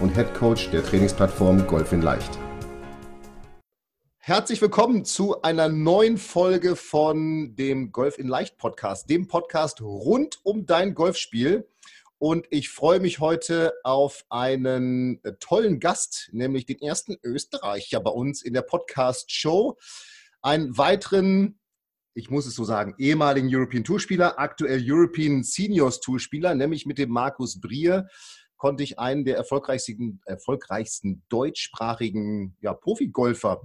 und Head Coach der Trainingsplattform Golf in Leicht. Herzlich willkommen zu einer neuen Folge von dem Golf in Leicht Podcast, dem Podcast rund um dein Golfspiel. Und ich freue mich heute auf einen tollen Gast, nämlich den ersten Österreicher bei uns in der Podcast-Show. Einen weiteren ich muss es so sagen, ehemaligen European Tourspieler, aktuell European Seniors Tourspieler, nämlich mit dem Markus Brier konnte ich einen der erfolgreichsten, erfolgreichsten deutschsprachigen ja, Profigolfer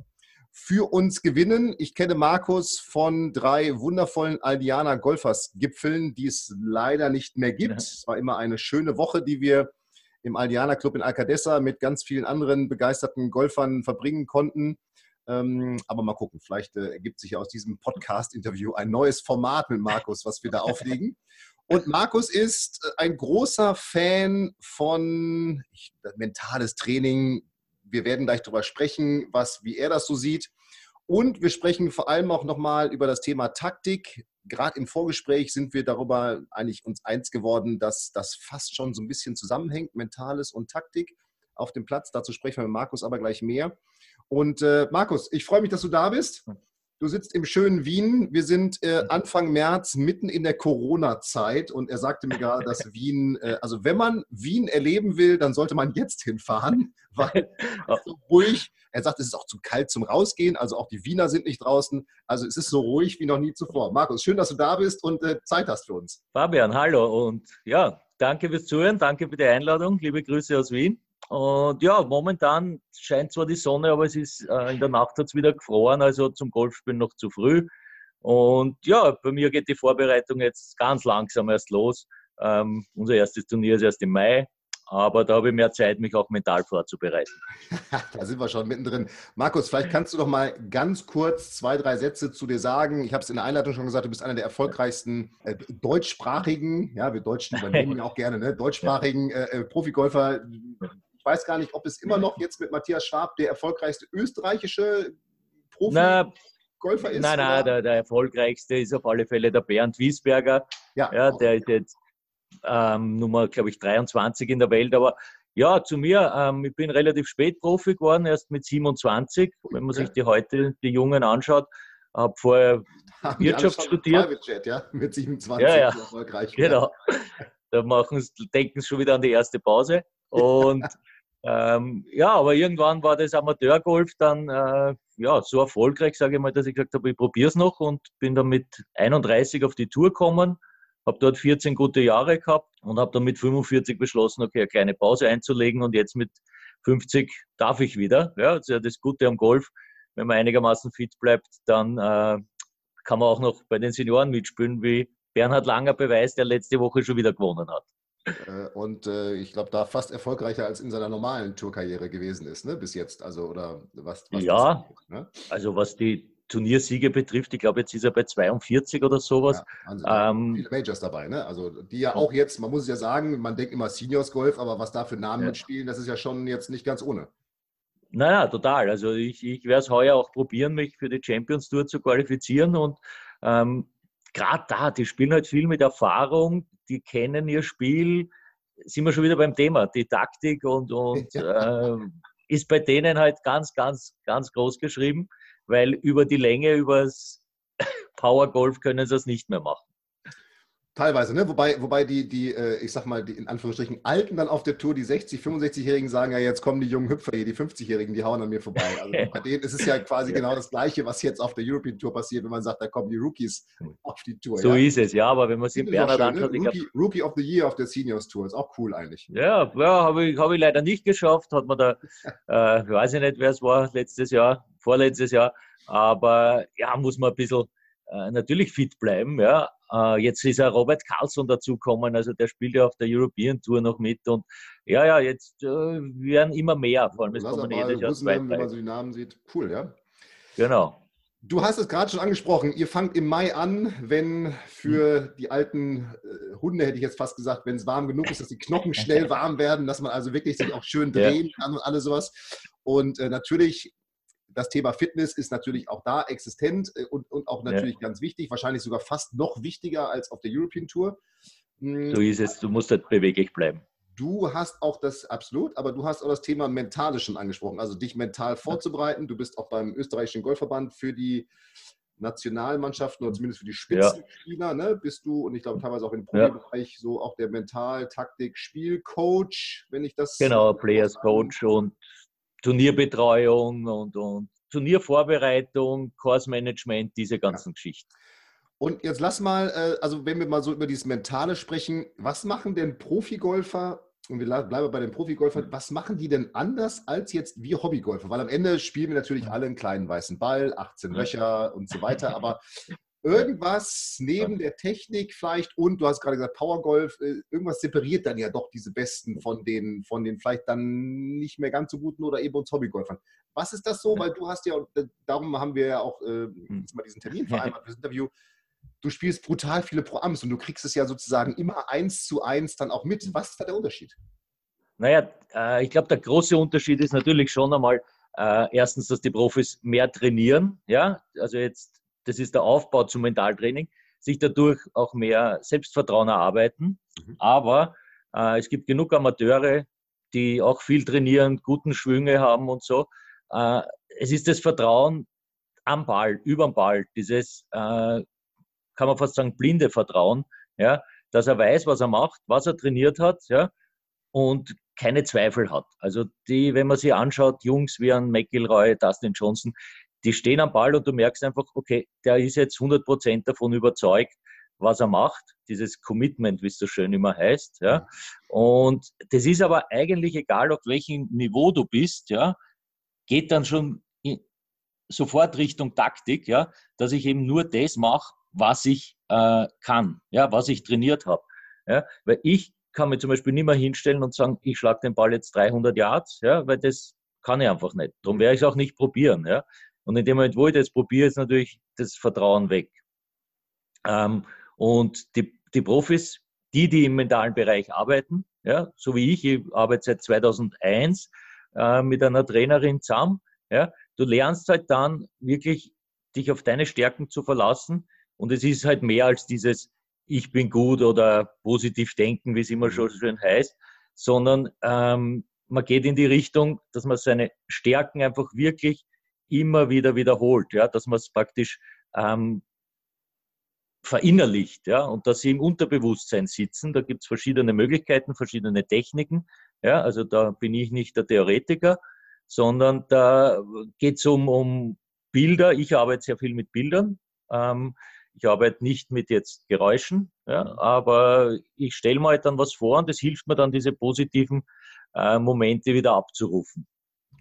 für uns gewinnen. Ich kenne Markus von drei wundervollen Aldiana Golfers Gipfeln, die es leider nicht mehr gibt. Ja. Es war immer eine schöne Woche, die wir im Aldiana Club in Alcadessa mit ganz vielen anderen begeisterten Golfern verbringen konnten. Ähm, aber mal gucken, vielleicht äh, ergibt sich aus diesem Podcast-Interview ein neues Format mit Markus, was wir da auflegen. Und Markus ist äh, ein großer Fan von ich, mentales Training. Wir werden gleich darüber sprechen, was, wie er das so sieht. Und wir sprechen vor allem auch nochmal über das Thema Taktik. Gerade im Vorgespräch sind wir darüber eigentlich uns eins geworden, dass das fast schon so ein bisschen zusammenhängt, Mentales und Taktik auf dem Platz. Dazu sprechen wir mit Markus aber gleich mehr. Und äh, Markus, ich freue mich, dass du da bist. Du sitzt im schönen Wien. Wir sind äh, Anfang März mitten in der Corona-Zeit und er sagte mir gerade, dass Wien, äh, also wenn man Wien erleben will, dann sollte man jetzt hinfahren, weil es so ruhig. Er sagt, es ist auch zu kalt zum Rausgehen, also auch die Wiener sind nicht draußen. Also es ist so ruhig wie noch nie zuvor. Markus, schön, dass du da bist und äh, Zeit hast für uns. Fabian, hallo und ja, danke fürs Zuhören, danke für die Einladung. Liebe Grüße aus Wien. Und ja, momentan scheint zwar die Sonne, aber es ist äh, in der Nacht hat es wieder gefroren, also zum Golfspielen noch zu früh. Und ja, bei mir geht die Vorbereitung jetzt ganz langsam erst los. Ähm, unser erstes Turnier ist erst im Mai, aber da habe ich mehr Zeit, mich auch mental vorzubereiten. da sind wir schon mittendrin. Markus, vielleicht kannst du doch mal ganz kurz zwei, drei Sätze zu dir sagen. Ich habe es in der Einleitung schon gesagt, du bist einer der erfolgreichsten äh, deutschsprachigen, ja, wir Deutschen übernehmen ja auch gerne, ne, deutschsprachigen äh, äh Profigolfer weiß gar nicht, ob es immer noch jetzt mit Matthias Schwab der erfolgreichste österreichische Profi-Golfer ist. Nein, nein, der, der, erfolgreichste ist auf alle Fälle der Bernd Wiesberger. Ja, ja der ist jetzt ähm, Nummer, glaube ich, 23 in der Welt. Aber ja, zu mir, ähm, ich bin relativ spät Profi geworden, erst mit 27. Wenn man sich die heute, die Jungen anschaut, habe vorher Wirtschaft studiert. Jet, ja? Mit 27 ja, ja. erfolgreich. Genau. Da machen denken sie schon wieder an die erste Pause. Und Ähm, ja, aber irgendwann war das Amateurgolf dann äh, ja, so erfolgreich, sage ich mal, dass ich gesagt habe, ich probiere es noch und bin dann mit 31 auf die Tour gekommen, habe dort 14 gute Jahre gehabt und habe dann mit 45 beschlossen, okay, eine kleine Pause einzulegen und jetzt mit 50 darf ich wieder. Ja, das ist ja das Gute am Golf. Wenn man einigermaßen fit bleibt, dann äh, kann man auch noch bei den Senioren mitspielen, wie Bernhard Langer beweist, der letzte Woche schon wieder gewonnen hat. Äh, und äh, ich glaube, da fast erfolgreicher als in seiner normalen Tourkarriere gewesen ist, ne? bis jetzt. Also, oder was? was ja, ist, ne? also was die Turniersiege betrifft, ich glaube, jetzt ist er bei 42 oder sowas. Ja, ähm, viele Majors dabei, ne? Also die ja auch jetzt, man muss es ja sagen, man denkt immer Seniors Golf, aber was da für Namen ja. mitspielen, das ist ja schon jetzt nicht ganz ohne. Naja, total. Also ich, ich werde es heuer auch probieren, mich für die Champions Tour zu qualifizieren und ähm, gerade da, die spielen halt viel mit Erfahrung, die kennen ihr Spiel, sind wir schon wieder beim Thema, die Taktik und, und äh, ist bei denen halt ganz, ganz, ganz groß geschrieben, weil über die Länge, übers Power Golf können sie es nicht mehr machen. Teilweise, ne? Wobei, wobei die, die, äh, ich sag mal, die in Anführungsstrichen Alten dann auf der Tour, die 60, 65-Jährigen sagen ja, jetzt kommen die jungen Hüpfer hier, die 50-Jährigen, die hauen an mir vorbei. Also bei denen ist es ja quasi genau das Gleiche, was jetzt auf der European Tour passiert, wenn man sagt, da kommen die Rookies auf die Tour. So ja. ist es, ja, aber wenn man sich Bernhard schön, anschaut. Ne? Rookie. Rookie, of the Year auf der Seniors Tour, ist auch cool eigentlich. Ja, ja habe ich, hab ich leider nicht geschafft, hat man da, äh, weiß ich nicht, wer es war, letztes Jahr, vorletztes Jahr, aber ja, muss man ein bisschen äh, natürlich fit bleiben. Ja. Äh, jetzt ist ja Robert Carlson dazugekommen, also der spielt ja auf der European Tour noch mit und ja, ja, jetzt äh, werden immer mehr, vor allem es kommen jedes Jahr zwei, Wenn man so die Namen sieht, cool, ja. Genau. Du hast es gerade schon angesprochen, ihr fangt im Mai an, wenn für hm. die alten äh, Hunde, hätte ich jetzt fast gesagt, wenn es warm genug ist, dass die Knochen schnell warm werden, dass man also wirklich sich auch schön drehen kann und alles sowas. Und äh, natürlich das Thema Fitness ist natürlich auch da existent äh, und, und auch natürlich ja. ganz wichtig, wahrscheinlich sogar fast noch wichtiger als auf der European Tour. So ist es, du musst halt beweglich bleiben. Du hast auch das, absolut, aber du hast auch das Thema Mentale schon angesprochen, also dich mental vorzubereiten. Du bist auch beim österreichischen Golfverband für die Nationalmannschaften oder zumindest für die Spitzenspieler, ja. ne, bist du und ich glaube teilweise auch im Profibereich ja. so auch der Mental-, Taktik-, Spielcoach, wenn ich das. Genau, Players Coach und Turnierbetreuung und, und Turniervorbereitung, Kursmanagement, diese ganzen ja. Geschichten. Und jetzt lass mal, äh, also wenn wir mal so über dieses Mentale sprechen, was machen denn Profigolfer, und wir bleiben bei den Profigolfern, was machen die denn anders als jetzt wir Hobbygolfer? Weil am Ende spielen wir natürlich alle einen kleinen weißen Ball, 18 Löcher und so weiter, aber irgendwas neben der Technik vielleicht und du hast gerade gesagt Powergolf, äh, irgendwas separiert dann ja doch diese Besten von den, von den vielleicht dann nicht mehr ganz so guten oder eben uns Hobbygolfern. Was ist das so? Weil du hast ja, äh, darum haben wir ja auch äh, mal diesen Termin vereinbart für das Interview. Du spielst brutal viele Pro-Ams und du kriegst es ja sozusagen immer eins zu eins dann auch mit. Was ist da der Unterschied? Naja, äh, ich glaube, der große Unterschied ist natürlich schon einmal, äh, erstens, dass die Profis mehr trainieren. Ja, also jetzt das ist der Aufbau zum Mentaltraining, sich dadurch auch mehr Selbstvertrauen erarbeiten. Mhm. Aber äh, es gibt genug Amateure, die auch viel trainieren, guten Schwünge haben und so. Äh, es ist das Vertrauen am Ball, über den Ball, dieses, äh, kann man fast sagen, blinde Vertrauen, ja, dass er weiß, was er macht, was er trainiert hat, ja, und keine Zweifel hat. Also die, wenn man sich anschaut, Jungs wie ein McIlroy, Dustin Johnson, die stehen am Ball und du merkst einfach, okay, der ist jetzt 100 Prozent davon überzeugt, was er macht, dieses Commitment, wie es so schön immer heißt. Ja. Und das ist aber eigentlich egal, auf welchem Niveau du bist, ja, geht dann schon sofort Richtung Taktik, ja, dass ich eben nur das mache, was ich äh, kann, ja, was ich trainiert habe. Ja. Weil ich kann mir zum Beispiel nicht mehr hinstellen und sagen, ich schlage den Ball jetzt 300 Yards, ja, weil das kann ich einfach nicht. Darum werde ich es auch nicht probieren. Ja. Und in dem Moment, wo ich das probiere, ist natürlich das Vertrauen weg. Ähm, und die, die Profis, die, die im mentalen Bereich arbeiten, ja, so wie ich, ich arbeite seit 2001 äh, mit einer Trainerin zusammen, ja, du lernst halt dann wirklich, dich auf deine Stärken zu verlassen. Und es ist halt mehr als dieses, ich bin gut oder positiv denken, wie es immer schon schön heißt, sondern ähm, man geht in die Richtung, dass man seine Stärken einfach wirklich immer wieder wiederholt, ja, dass man es praktisch ähm, verinnerlicht, ja, und dass sie im Unterbewusstsein sitzen. Da gibt es verschiedene Möglichkeiten, verschiedene Techniken. Ja, also da bin ich nicht der Theoretiker, sondern da geht es um, um Bilder. Ich arbeite sehr viel mit Bildern. Ähm, ich arbeite nicht mit jetzt Geräuschen, ja, mhm. aber ich stelle mir halt dann was vor und es hilft mir dann, diese positiven äh, Momente wieder abzurufen.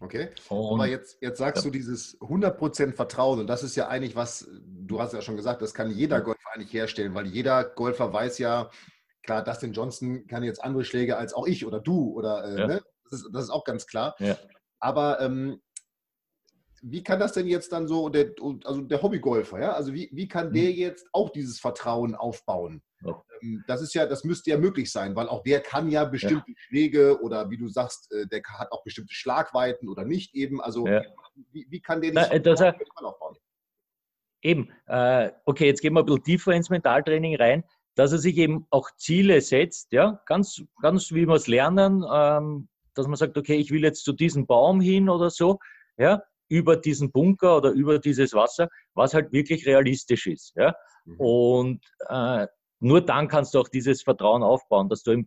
Okay. Und, Aber jetzt, jetzt sagst ja. du dieses 100% Vertrauen und das ist ja eigentlich was, du hast ja schon gesagt, das kann jeder Golfer eigentlich herstellen, weil jeder Golfer weiß ja, klar, Dustin Johnson kann jetzt andere Schläge als auch ich oder du oder, äh, ja. ne? das, ist, das ist auch ganz klar. Ja. Aber ähm, wie kann das denn jetzt dann so, der, also der Hobbygolfer, ja, also wie, wie kann der mhm. jetzt auch dieses Vertrauen aufbauen? Ja. Ähm, das ist ja, das müsste ja möglich sein, weil auch der kann ja bestimmte ja. Schläge oder wie du sagst, äh, der hat auch bestimmte Schlagweiten oder nicht eben. Also ja. wie, wie, kann der das aufbauen? Eben, äh, okay, jetzt gehen wir ein bisschen tiefer ins Mentaltraining rein, dass er sich eben auch Ziele setzt, ja, ganz, ganz wie wir es lernen, ähm, dass man sagt, okay, ich will jetzt zu diesem Baum hin oder so, ja, über diesen Bunker oder über dieses Wasser, was halt wirklich realistisch ist. Ja? Mhm. Und äh, nur dann kannst du auch dieses Vertrauen aufbauen, dass du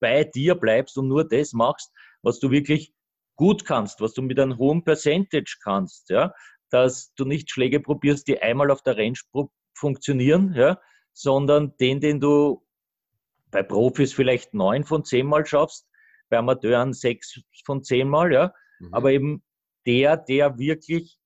bei dir bleibst und nur das machst, was du wirklich gut kannst, was du mit einem hohen Percentage kannst. Ja? Dass du nicht Schläge probierst, die einmal auf der Range funktionieren, ja? sondern den, den du bei Profis vielleicht neun von zehn Mal schaffst, bei Amateuren sechs von zehn Mal, ja. Mhm. Aber eben der, der wirklich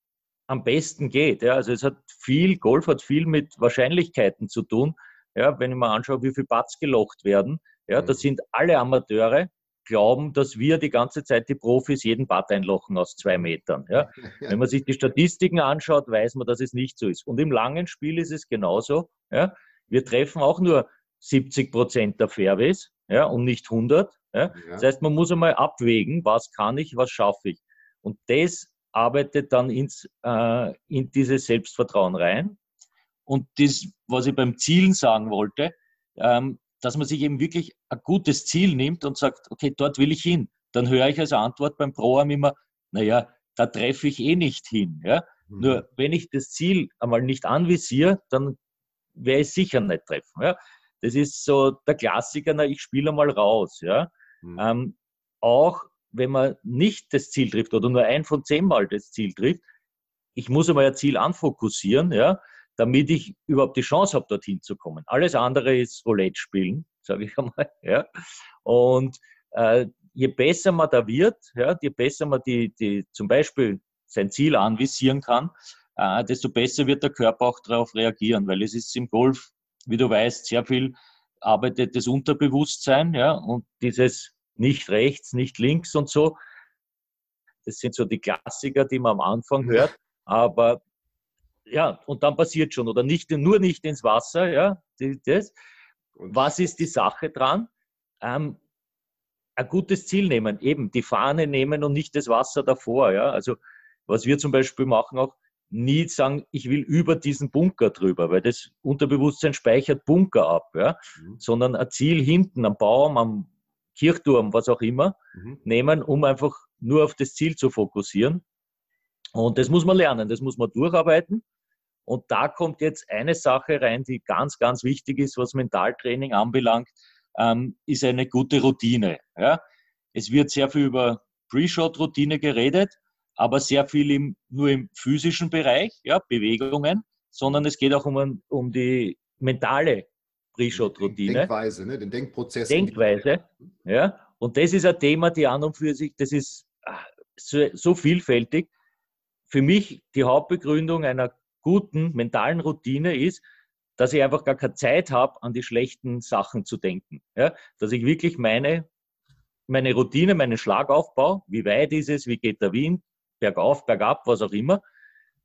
am besten geht. Ja. Also es hat viel, Golf hat viel mit Wahrscheinlichkeiten zu tun. Ja, wenn ich mir anschaue, wie viele Putts gelocht werden, ja, mhm. das sind alle Amateure, glauben, dass wir die ganze Zeit die Profis jeden Putt einlochen aus zwei Metern. Ja. ja. Wenn man sich die Statistiken anschaut, weiß man, dass es nicht so ist. Und im langen Spiel ist es genauso. Ja. Wir treffen auch nur 70 Prozent der Fairways ja, und nicht 100. Ja. ja. Das heißt, man muss einmal abwägen, was kann ich, was schaffe ich. Und das arbeitet dann ins, äh, in dieses Selbstvertrauen rein. Und das, was ich beim Zielen sagen wollte, ähm, dass man sich eben wirklich ein gutes Ziel nimmt und sagt, okay, dort will ich hin. Dann höre ich als Antwort beim Proam immer, naja, da treffe ich eh nicht hin. Ja? Mhm. Nur wenn ich das Ziel einmal nicht anvisiere, dann werde ich sicher nicht treffen. Ja? Das ist so der Klassiker, na, ich spiele mal raus. Ja? Mhm. Ähm, auch wenn man nicht das Ziel trifft oder nur ein von zehn Mal das Ziel trifft, ich muss einmal ein Ziel anfokussieren, ja, damit ich überhaupt die Chance habe, dorthin zu kommen. Alles andere ist Roulette spielen, sage ich einmal. Ja. Und äh, je besser man da wird, ja, je besser man die, die zum Beispiel sein Ziel anvisieren kann, äh, desto besser wird der Körper auch darauf reagieren, weil es ist im Golf, wie du weißt, sehr viel arbeitet das Unterbewusstsein, ja, und dieses nicht rechts, nicht links und so. Das sind so die Klassiker, die man am Anfang hört. Aber ja, und dann passiert schon. Oder nicht, nur nicht ins Wasser, ja, das. Was ist die Sache dran? Ähm, ein gutes Ziel nehmen, eben die Fahne nehmen und nicht das Wasser davor. Ja? Also was wir zum Beispiel machen auch, nie sagen, ich will über diesen Bunker drüber, weil das Unterbewusstsein speichert Bunker ab, ja? Mhm. sondern ein Ziel hinten am Baum, am Kirchturm, was auch immer, mhm. nehmen, um einfach nur auf das Ziel zu fokussieren. Und das muss man lernen, das muss man durcharbeiten. Und da kommt jetzt eine Sache rein, die ganz, ganz wichtig ist, was Mentaltraining anbelangt, ähm, ist eine gute Routine. Ja? Es wird sehr viel über Pre-Shot-Routine geredet, aber sehr viel im, nur im physischen Bereich, ja, Bewegungen, sondern es geht auch um, um die mentale Pre-Shot-Routine. Denkweise, ne? den Denkprozess. Denkweise, ja. Und das ist ein Thema, die an und für sich, das ist ah, so, so vielfältig. Für mich die Hauptbegründung einer guten mentalen Routine ist, dass ich einfach gar keine Zeit habe, an die schlechten Sachen zu denken. Ja? Dass ich wirklich meine, meine Routine, meinen Schlagaufbau, wie weit ist es, wie geht der Wind, bergauf, bergab, was auch immer,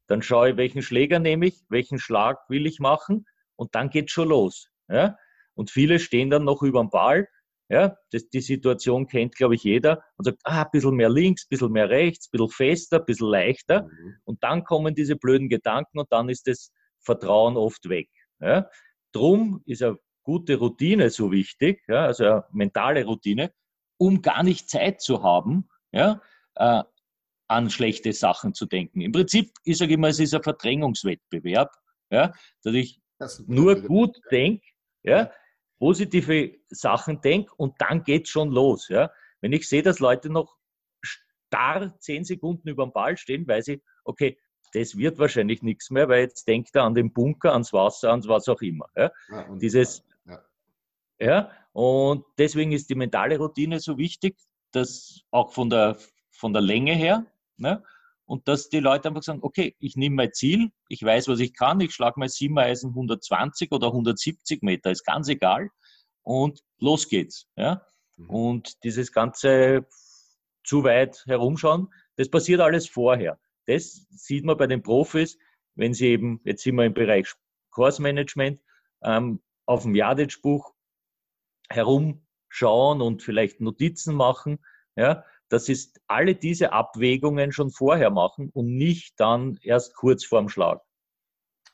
dann schaue ich, welchen Schläger nehme ich, welchen Schlag will ich machen und dann geht schon los. Ja? Und viele stehen dann noch über dem Ball. Ja? Das, die Situation kennt, glaube ich, jeder und sagt, ah, ein bisschen mehr links, ein bisschen mehr rechts, ein bisschen fester, ein bisschen leichter. Mhm. Und dann kommen diese blöden Gedanken und dann ist das Vertrauen oft weg. Ja? Drum ist eine gute Routine so wichtig, ja? also eine mentale Routine, um gar nicht Zeit zu haben, ja? Äh, an schlechte Sachen zu denken. Im Prinzip, ich sage immer, es ist ein Verdrängungswettbewerb, ja? dass ich nur gut denke, ja, positive Sachen denke und dann geht es schon los. Ja. Wenn ich sehe, dass Leute noch starr zehn Sekunden über dem Ball stehen, weiß ich, okay, das wird wahrscheinlich nichts mehr, weil jetzt denkt er an den Bunker, ans Wasser, ans was auch immer. Ja. ja Dieses, ja. ja, und deswegen ist die mentale Routine so wichtig, dass auch von der, von der Länge her, ne, und dass die Leute einfach sagen, okay, ich nehme mein Ziel, ich weiß, was ich kann, ich schlage mein Siebeneisen 120 oder 170 Meter, ist ganz egal und los geht's. Ja? Mhm. Und dieses ganze zu weit herumschauen, das passiert alles vorher. Das sieht man bei den Profis, wenn sie eben, jetzt sind wir im Bereich Kursmanagement, ähm, auf dem Jadic-Buch herumschauen und vielleicht Notizen machen, ja, dass sie alle diese Abwägungen schon vorher machen und nicht dann erst kurz vorm Schlag.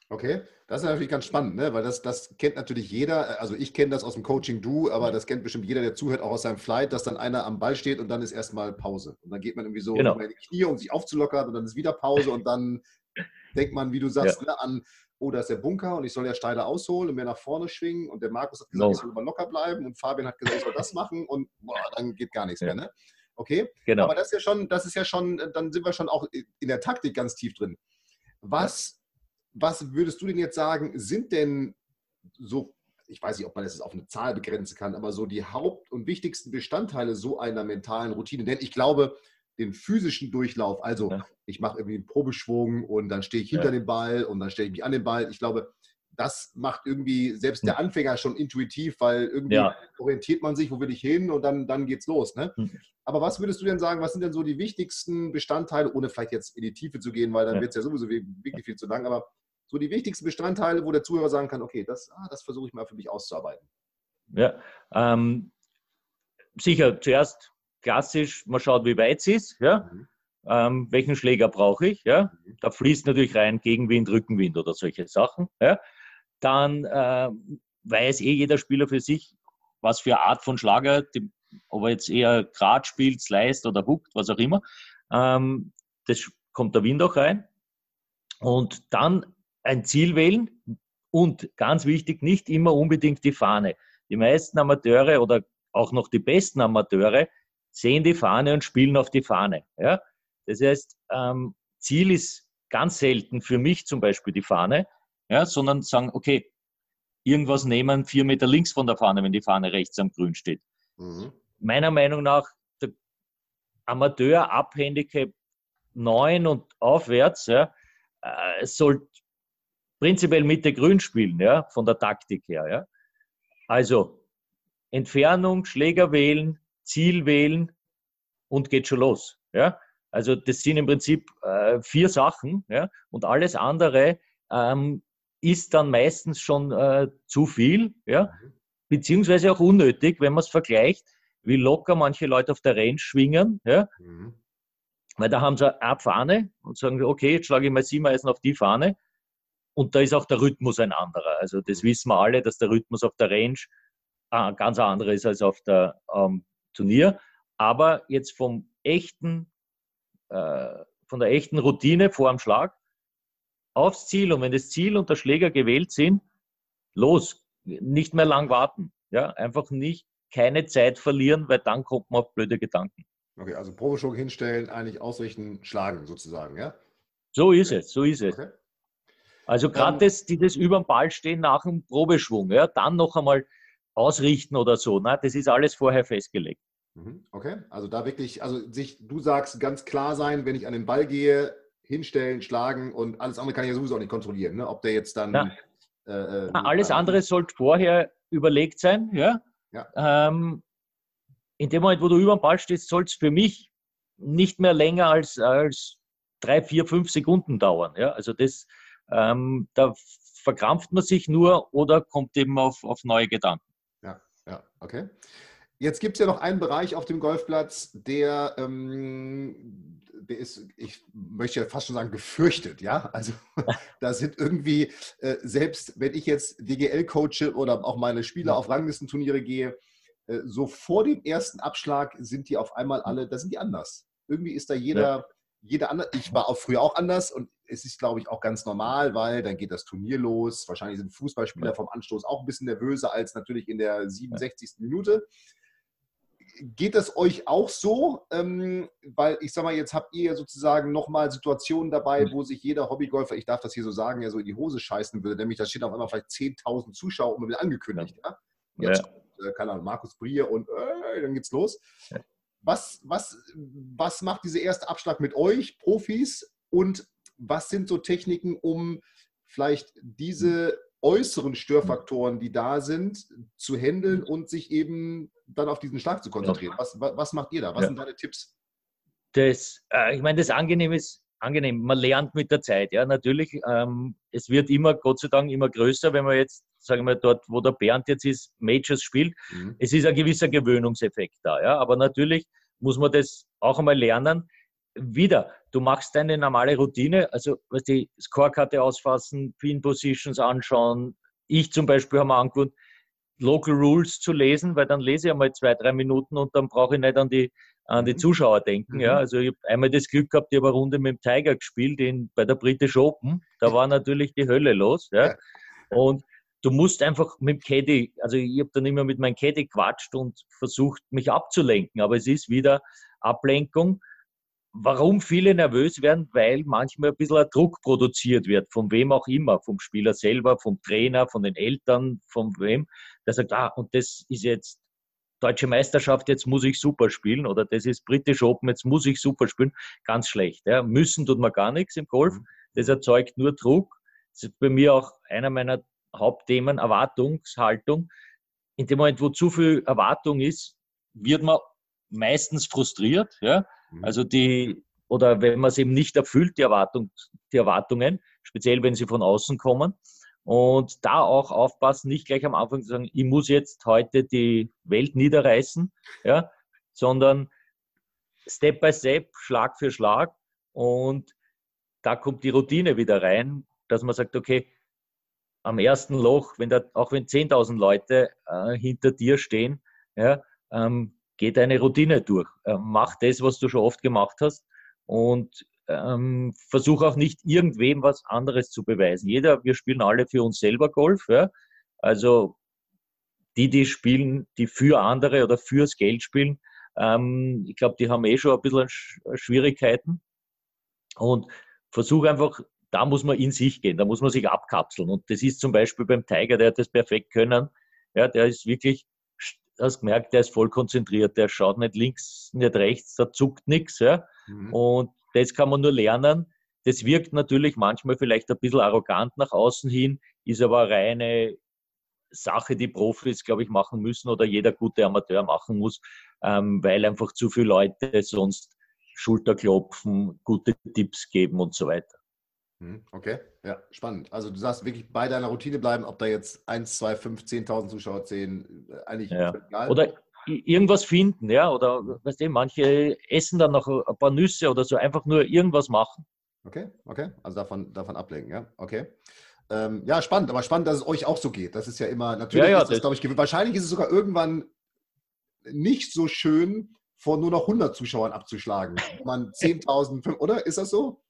Okay, das ist natürlich ganz spannend, ne? weil das, das kennt natürlich jeder. Also ich kenne das aus dem Coaching Du, aber das kennt bestimmt jeder, der zuhört, auch aus seinem Flight, dass dann einer am Ball steht und dann ist erstmal Pause. Und dann geht man irgendwie so genau. in die Knie, um sich aufzulockern und dann ist wieder Pause und dann denkt man, wie du sagst, ja. ne, an, oh, da ist der Bunker und ich soll ja steiler ausholen und mehr nach vorne schwingen und der Markus hat gesagt, no. ich soll immer locker bleiben und Fabian hat gesagt, ich soll das machen und boah, dann geht gar nichts ja. mehr. Ne? Okay? Genau. Aber das ist ja schon, das ist ja schon, dann sind wir schon auch in der Taktik ganz tief drin. Was, was würdest du denn jetzt sagen, sind denn so, ich weiß nicht, ob man das auf eine Zahl begrenzen kann, aber so die Haupt- und wichtigsten Bestandteile so einer mentalen Routine? Denn ich glaube, den physischen Durchlauf, also ja. ich mache irgendwie einen Probeschwung und dann stehe ich hinter ja. dem Ball und dann stelle ich mich an den Ball. Ich glaube, das macht irgendwie selbst der Anfänger schon intuitiv, weil irgendwie ja. orientiert man sich, wo will ich hin und dann, dann geht's los. Ne? Mhm. Aber was würdest du denn sagen, was sind denn so die wichtigsten Bestandteile, ohne vielleicht jetzt in die Tiefe zu gehen, weil dann ja. wird es ja sowieso wirklich viel zu lang, aber so die wichtigsten Bestandteile, wo der Zuhörer sagen kann, okay, das, ah, das versuche ich mal für mich auszuarbeiten. Ja, ähm, sicher, zuerst klassisch, man schaut, wie weit es ist, ja. Mhm. Ähm, welchen Schläger brauche ich, ja. Mhm. Da fließt natürlich rein Gegenwind, Rückenwind oder solche Sachen, ja dann äh, weiß eh jeder Spieler für sich, was für Art von Schlager, die, ob er jetzt eher Grad spielt, Sliced oder Hooked, was auch immer. Ähm, das kommt der Wind auch rein. Und dann ein Ziel wählen und ganz wichtig, nicht immer unbedingt die Fahne. Die meisten Amateure oder auch noch die besten Amateure sehen die Fahne und spielen auf die Fahne. Ja? Das heißt, ähm, Ziel ist ganz selten für mich zum Beispiel die Fahne, ja, sondern sagen, okay, irgendwas nehmen vier Meter links von der Fahne, wenn die Fahne rechts am Grün steht. Mhm. Meiner Meinung nach, der Amateur ab Handicap 9 und aufwärts ja, äh, soll prinzipiell Mitte Grün spielen, ja, von der Taktik her. Ja. Also Entfernung, Schläger wählen, Ziel wählen und geht schon los. Ja. Also das sind im Prinzip äh, vier Sachen ja, und alles andere ähm, ist dann meistens schon äh, zu viel, ja, mhm. beziehungsweise auch unnötig, wenn man es vergleicht, wie locker manche Leute auf der Range schwingen, ja, mhm. weil da haben sie eine Fahne und sagen, okay, jetzt schlage ich mal sieben Eisen auf die Fahne und da ist auch der Rhythmus ein anderer. Also das mhm. wissen wir alle, dass der Rhythmus auf der Range äh, ganz anderer ist als auf der ähm, Turnier, aber jetzt vom echten, äh, von der echten Routine vor dem Schlag aufs Ziel und wenn das Ziel und der Schläger gewählt sind, los, nicht mehr lang warten. Ja, einfach nicht keine Zeit verlieren, weil dann kommt man auf blöde Gedanken. Okay, also Probeschwung hinstellen, eigentlich ausrichten, schlagen sozusagen, ja? So ist es, so ist es. Okay. Also gerade das, die das über dem Ball stehen nach dem Probeschwung, ja, dann noch einmal ausrichten oder so, ne? das ist alles vorher festgelegt. Mhm, okay, also da wirklich, also sich, du sagst ganz klar sein, wenn ich an den Ball gehe, hinstellen, schlagen und alles andere kann ich ja sowieso auch nicht kontrollieren, ne? ob der jetzt dann. Ja. Äh, äh alles andere sollte vorher überlegt sein. Ja? ja. Ähm, in dem Moment, wo du über dem Ball stehst, soll es für mich nicht mehr länger als, als drei, vier, fünf Sekunden dauern. Ja? Also das, ähm, da verkrampft man sich nur oder kommt eben auf, auf neue Gedanken. Ja, ja, okay. Jetzt gibt es ja noch einen Bereich auf dem Golfplatz, der ähm, der ist, ich möchte ja fast schon sagen, gefürchtet, ja. Also da sind irgendwie, äh, selbst wenn ich jetzt DGL coache oder auch meine Spieler auf Ranglistenturniere gehe, äh, so vor dem ersten Abschlag sind die auf einmal alle, da sind die anders. Irgendwie ist da jeder, ja. jeder anders. Ich war auch früher auch anders und es ist, glaube ich, auch ganz normal, weil dann geht das Turnier los. Wahrscheinlich sind Fußballspieler vom Anstoß auch ein bisschen nervöser als natürlich in der 67. Minute geht es euch auch so? Ähm, weil ich sag mal, jetzt habt ihr ja sozusagen nochmal Situationen dabei, mhm. wo sich jeder Hobbygolfer, ich darf das hier so sagen, ja so in die Hose scheißen würde, nämlich da steht auf einmal vielleicht 10.000 Zuschauer und wird angekündigt. Ja? ja. Jetzt, äh, keine Ahnung, Markus Brier und äh, dann geht's los. Ja. Was, was, was macht dieser erste Abschlag mit euch, Profis? Und was sind so Techniken, um vielleicht diese äußeren Störfaktoren, die da sind, zu handeln und sich eben dann auf diesen Schlag zu konzentrieren. Was, was macht ihr da? Was ja. sind deine Tipps? Das, äh, ich meine, das Angenehme ist angenehm. Man lernt mit der Zeit. Ja, natürlich. Ähm, es wird immer, Gott sei Dank, immer größer, wenn man jetzt, sagen wir, dort, wo der Bernd jetzt ist, Majors spielt. Mhm. Es ist ein gewisser Gewöhnungseffekt da. Ja, aber natürlich muss man das auch einmal lernen. Wieder, du machst deine normale Routine, also was die Scorekarte ausfassen, Pin Positions anschauen. Ich zum Beispiel habe mir angewöhnt, Local Rules zu lesen, weil dann lese ich einmal zwei, drei Minuten und dann brauche ich nicht an die, an die mhm. Zuschauer denken. Mhm. Ja. Also ich habe einmal das Glück gehabt, ich habe eine Runde mit dem Tiger gespielt in, bei der British Open. Da war natürlich die Hölle los. Ja. Und du musst einfach mit dem Caddy, also ich habe dann immer mit meinem Caddy quatscht und versucht, mich abzulenken, aber es ist wieder Ablenkung warum viele nervös werden, weil manchmal ein bisschen ein Druck produziert wird, von wem auch immer, vom Spieler selber, vom Trainer, von den Eltern, von wem, der sagt, ah, und das ist jetzt Deutsche Meisterschaft, jetzt muss ich super spielen oder das ist British Open, jetzt muss ich super spielen, ganz schlecht. Ja. Müssen tut man gar nichts im Golf. Mhm. Das erzeugt nur Druck. Das ist bei mir auch einer meiner Hauptthemen, Erwartungshaltung. In dem Moment, wo zu viel Erwartung ist, wird man meistens frustriert. Ja. Mhm. Also die, oder wenn man es eben nicht erfüllt, die, Erwartung, die Erwartungen, speziell wenn sie von außen kommen. Und da auch aufpassen, nicht gleich am Anfang zu sagen, ich muss jetzt heute die Welt niederreißen, ja, sondern Step by Step, Schlag für Schlag. Und da kommt die Routine wieder rein, dass man sagt, okay, am ersten Loch, wenn da, auch wenn 10.000 Leute äh, hinter dir stehen, ja, ähm, geht eine Routine durch. Äh, mach das, was du schon oft gemacht hast und ähm, versuche auch nicht irgendwem was anderes zu beweisen. Jeder, wir spielen alle für uns selber Golf. Ja? Also die, die spielen, die für andere oder fürs Geld spielen, ähm, ich glaube, die haben eh schon ein bisschen Schwierigkeiten. Und versuche einfach, da muss man in sich gehen, da muss man sich abkapseln. Und das ist zum Beispiel beim Tiger, der hat das perfekt können. Ja, der ist wirklich, hast gemerkt, der ist voll konzentriert, der schaut nicht links, nicht rechts, da zuckt nichts. Ja? Mhm. Und das kann man nur lernen. Das wirkt natürlich manchmal vielleicht ein bisschen arrogant nach außen hin, ist aber eine reine Sache, die Profis, glaube ich, machen müssen oder jeder gute Amateur machen muss, ähm, weil einfach zu viele Leute sonst Schulterklopfen, gute Tipps geben und so weiter. Hm, okay, ja, spannend. Also du sagst wirklich bei deiner Routine bleiben, ob da jetzt 1, 2, 5, 10.000 Zuschauer zählen, äh, eigentlich ja. egal. Oder irgendwas finden, ja, oder weißt du, manche essen dann noch ein paar Nüsse oder so, einfach nur irgendwas machen. Okay, okay, also davon, davon ablenken, ja, okay. Ähm, ja, spannend, aber spannend, dass es euch auch so geht. Das ist ja immer, natürlich ja, ja, ist das, glaube ich, wahrscheinlich ist es sogar irgendwann nicht so schön, vor nur noch 100 Zuschauern abzuschlagen. Man 10.000, oder? Ist das so?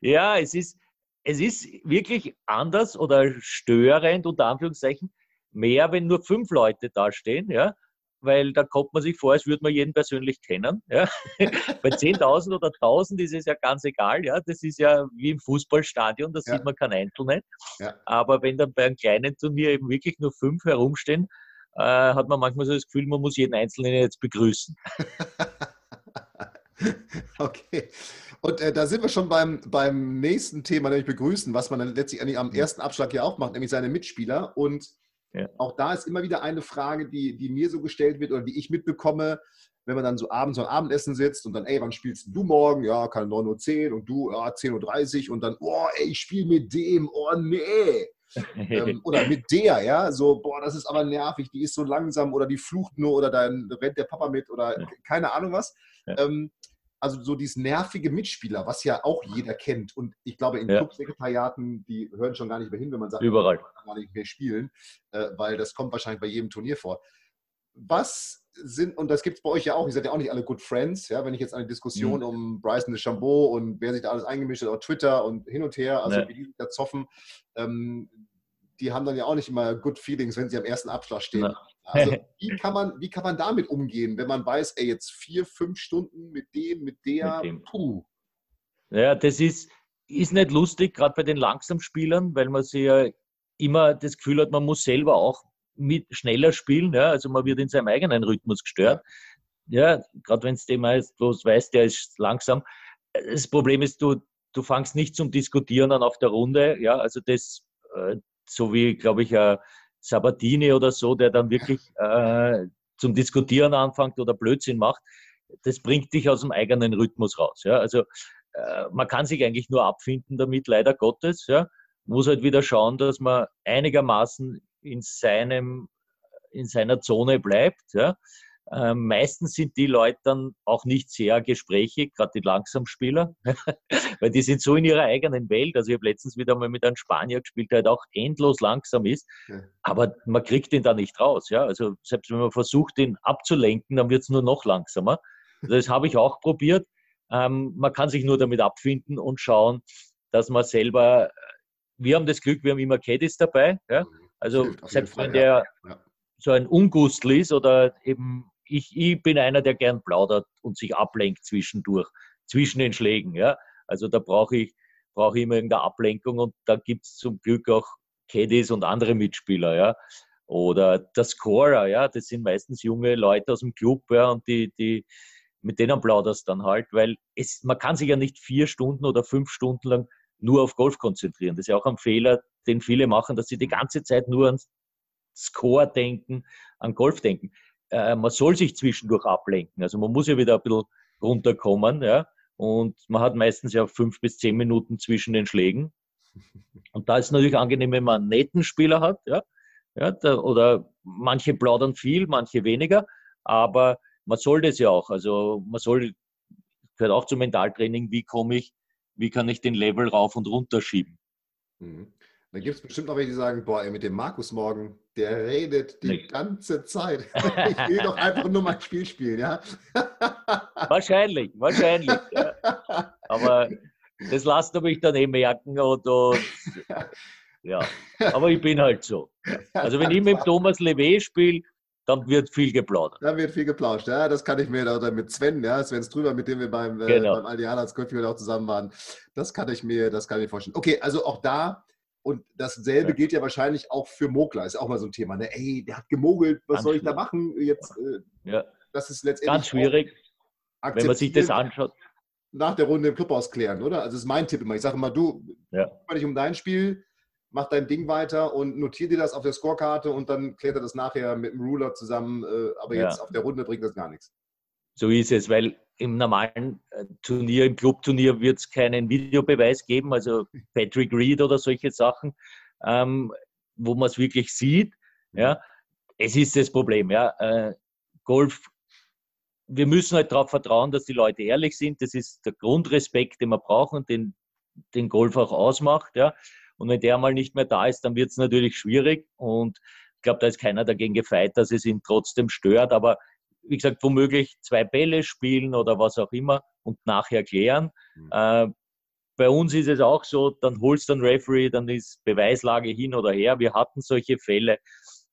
Ja, es ist, es ist wirklich anders oder störend, unter Anführungszeichen, mehr, wenn nur fünf Leute da stehen, ja, weil da kommt man sich vor, als würde man jeden persönlich kennen. Ja. Bei 10.000 oder 1.000 ist es ja ganz egal. Ja. Das ist ja wie im Fußballstadion, da ja. sieht man kein Einzelne. Ja. Aber wenn dann bei einem kleinen Turnier eben wirklich nur fünf herumstehen, äh, hat man manchmal so das Gefühl, man muss jeden Einzelnen jetzt begrüßen. okay. Und äh, da sind wir schon beim, beim nächsten Thema, nämlich begrüßen, was man dann letztlich am ersten Abschlag ja auch macht, nämlich seine Mitspieler. Und ja. Auch da ist immer wieder eine Frage, die, die mir so gestellt wird oder die ich mitbekomme, wenn man dann so abends am Abendessen sitzt und dann, ey, wann spielst du morgen? Ja, kann 9.10 Uhr und du, ja, 10.30 Uhr und dann, oh, ey, ich spiele mit dem, oh, nee. ähm, oder mit der, ja, so, boah, das ist aber nervig, die ist so langsam oder die flucht nur oder dann rennt der Papa mit oder keine Ahnung was. Ja. Ähm, also so dieses nervige Mitspieler, was ja auch jeder kennt. Und ich glaube, in ja. Clubsekretariaten, die hören schon gar nicht mehr hin, wenn man sagt, überall kann gar nicht mehr spielen, äh, weil das kommt wahrscheinlich bei jedem Turnier vor. Was sind, und das gibt es bei euch ja auch, ihr seid ja auch nicht alle Good Friends, ja, wenn ich jetzt eine Diskussion mhm. um Bryson de Chambeau und wer sich da alles eingemischt hat auf Twitter und hin und her, also nee. wie die da zoffen, ähm, die haben dann ja auch nicht immer Good Feelings, wenn sie am ersten Abschlag stehen. Ja. Also wie kann, man, wie kann man damit umgehen, wenn man weiß, ey, jetzt vier, fünf Stunden mit dem, mit der, mit dem. puh. Ja, das ist, ist nicht lustig, gerade bei den Langsamspielern, weil man sich ja immer das Gefühl hat, man muss selber auch mit schneller spielen. Ja? Also man wird in seinem eigenen Rhythmus gestört. Ja, ja gerade wenn es dem heißt, bloß weiß, der ist langsam. Das Problem ist, du, du fangst nicht zum Diskutieren dann auf der Runde. Ja, also das, äh, so wie, glaube ich, ein Sabatini oder so, der dann wirklich äh, zum Diskutieren anfängt oder Blödsinn macht, das bringt dich aus dem eigenen Rhythmus raus. Ja? Also äh, man kann sich eigentlich nur abfinden damit, leider Gottes. Ja? Muss halt wieder schauen, dass man einigermaßen in seinem in seiner Zone bleibt. Ja? Ähm, meistens sind die Leute dann auch nicht sehr gesprächig, gerade die Langsamspieler, weil die sind so in ihrer eigenen Welt. Also ich habe letztens wieder mal mit einem Spanier gespielt, der halt auch endlos langsam ist, ja. aber man kriegt ihn da nicht raus. Ja? Also selbst wenn man versucht, ihn abzulenken, dann wird es nur noch langsamer. Also das habe ich auch probiert. Ähm, man kann sich nur damit abfinden und schauen, dass man selber, wir haben das Glück, wir haben immer Caddies dabei. Ja? Also selbst wenn der ja. So ein Ungustl ist oder eben ich, ich bin einer, der gern plaudert und sich ablenkt zwischendurch, zwischen den Schlägen. Ja? Also da brauche ich, brauche ich immer irgendeine Ablenkung und da gibt es zum Glück auch Caddies und andere Mitspieler. Ja? Oder der Scorer, ja, das sind meistens junge Leute aus dem Club, ja, und die, die, mit denen plauderst dann halt, weil es, man kann sich ja nicht vier Stunden oder fünf Stunden lang nur auf Golf konzentrieren. Das ist ja auch ein Fehler, den viele machen, dass sie die ganze Zeit nur an Score denken, an Golf denken. Äh, man soll sich zwischendurch ablenken. Also man muss ja wieder ein bisschen runterkommen, ja. Und man hat meistens ja fünf bis zehn Minuten zwischen den Schlägen. Und da ist es natürlich angenehm, wenn man einen netten Spieler hat, ja. ja da, oder manche plaudern viel, manche weniger. Aber man soll das ja auch. Also man soll, gehört auch zum Mentaltraining, wie komme ich, wie kann ich den Level rauf und runter schieben. Mhm. Da gibt es bestimmt auch welche, die sagen, boah, ey, mit dem Markus morgen, der redet die Nicht. ganze Zeit. Ich will doch einfach nur mein Spiel spielen, ja? Wahrscheinlich, wahrscheinlich. Ja. Aber das lasst ihr mich dann eh merken und, und ja. Aber ich bin halt so. Also wenn ich mit Thomas Levé spiele, dann wird viel geplaudert. Dann wird viel geplauscht, ja, das kann ich mir, oder mit Sven, ja, Sven drüber, mit dem wir beim, äh, genau. äh, beim Aldianas Golfspiel auch zusammen waren, das kann ich mir, das kann ich mir vorstellen. Okay, also auch da, und dasselbe ja. gilt ja wahrscheinlich auch für Mogler, ist auch mal so ein Thema, ne? ey, der hat gemogelt, was Ganz soll ich da machen? Jetzt, äh, ja. Das ist letztendlich Ganz schwierig, wenn man sich das anschaut. Nach der Runde im Clubhaus klären, oder? Also das ist mein Tipp immer. Ich sage immer, du, ja. kümmere dich um dein Spiel, mach dein Ding weiter und notiere dir das auf der Scorekarte und dann klärt er das nachher mit dem Ruler zusammen. Äh, aber jetzt ja. auf der Runde bringt das gar nichts. So ist es, weil im normalen äh, Turnier, im Clubturnier wird es keinen Videobeweis geben, also Patrick Reed oder solche Sachen, ähm, wo man es wirklich sieht. Ja. Es ist das Problem. Ja. Äh, Golf, wir müssen halt darauf vertrauen, dass die Leute ehrlich sind. Das ist der Grundrespekt, den wir brauchen, den den Golf auch ausmacht. Ja. Und wenn der mal nicht mehr da ist, dann wird es natürlich schwierig. Und ich glaube, da ist keiner dagegen gefeit, dass es ihn trotzdem stört. Aber wie gesagt, womöglich zwei Bälle spielen oder was auch immer und nachher klären. Mhm. Äh, bei uns ist es auch so, dann holst du einen Referee, dann ist Beweislage hin oder her. Wir hatten solche Fälle.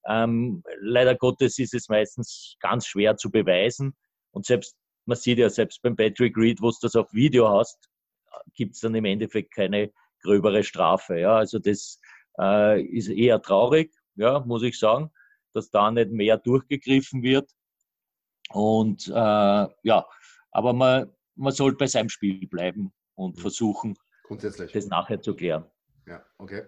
Ähm, leider Gottes ist es meistens ganz schwer zu beweisen. Und selbst, man sieht ja selbst beim Patrick Reed, wo du das auf Video hast, gibt es dann im Endeffekt keine gröbere Strafe. Ja, also das äh, ist eher traurig, ja, muss ich sagen, dass da nicht mehr durchgegriffen wird. Und äh, ja, aber man, man sollte bei seinem Spiel bleiben und mhm. versuchen, Grundsätzlich. das nachher zu klären. Ja, okay.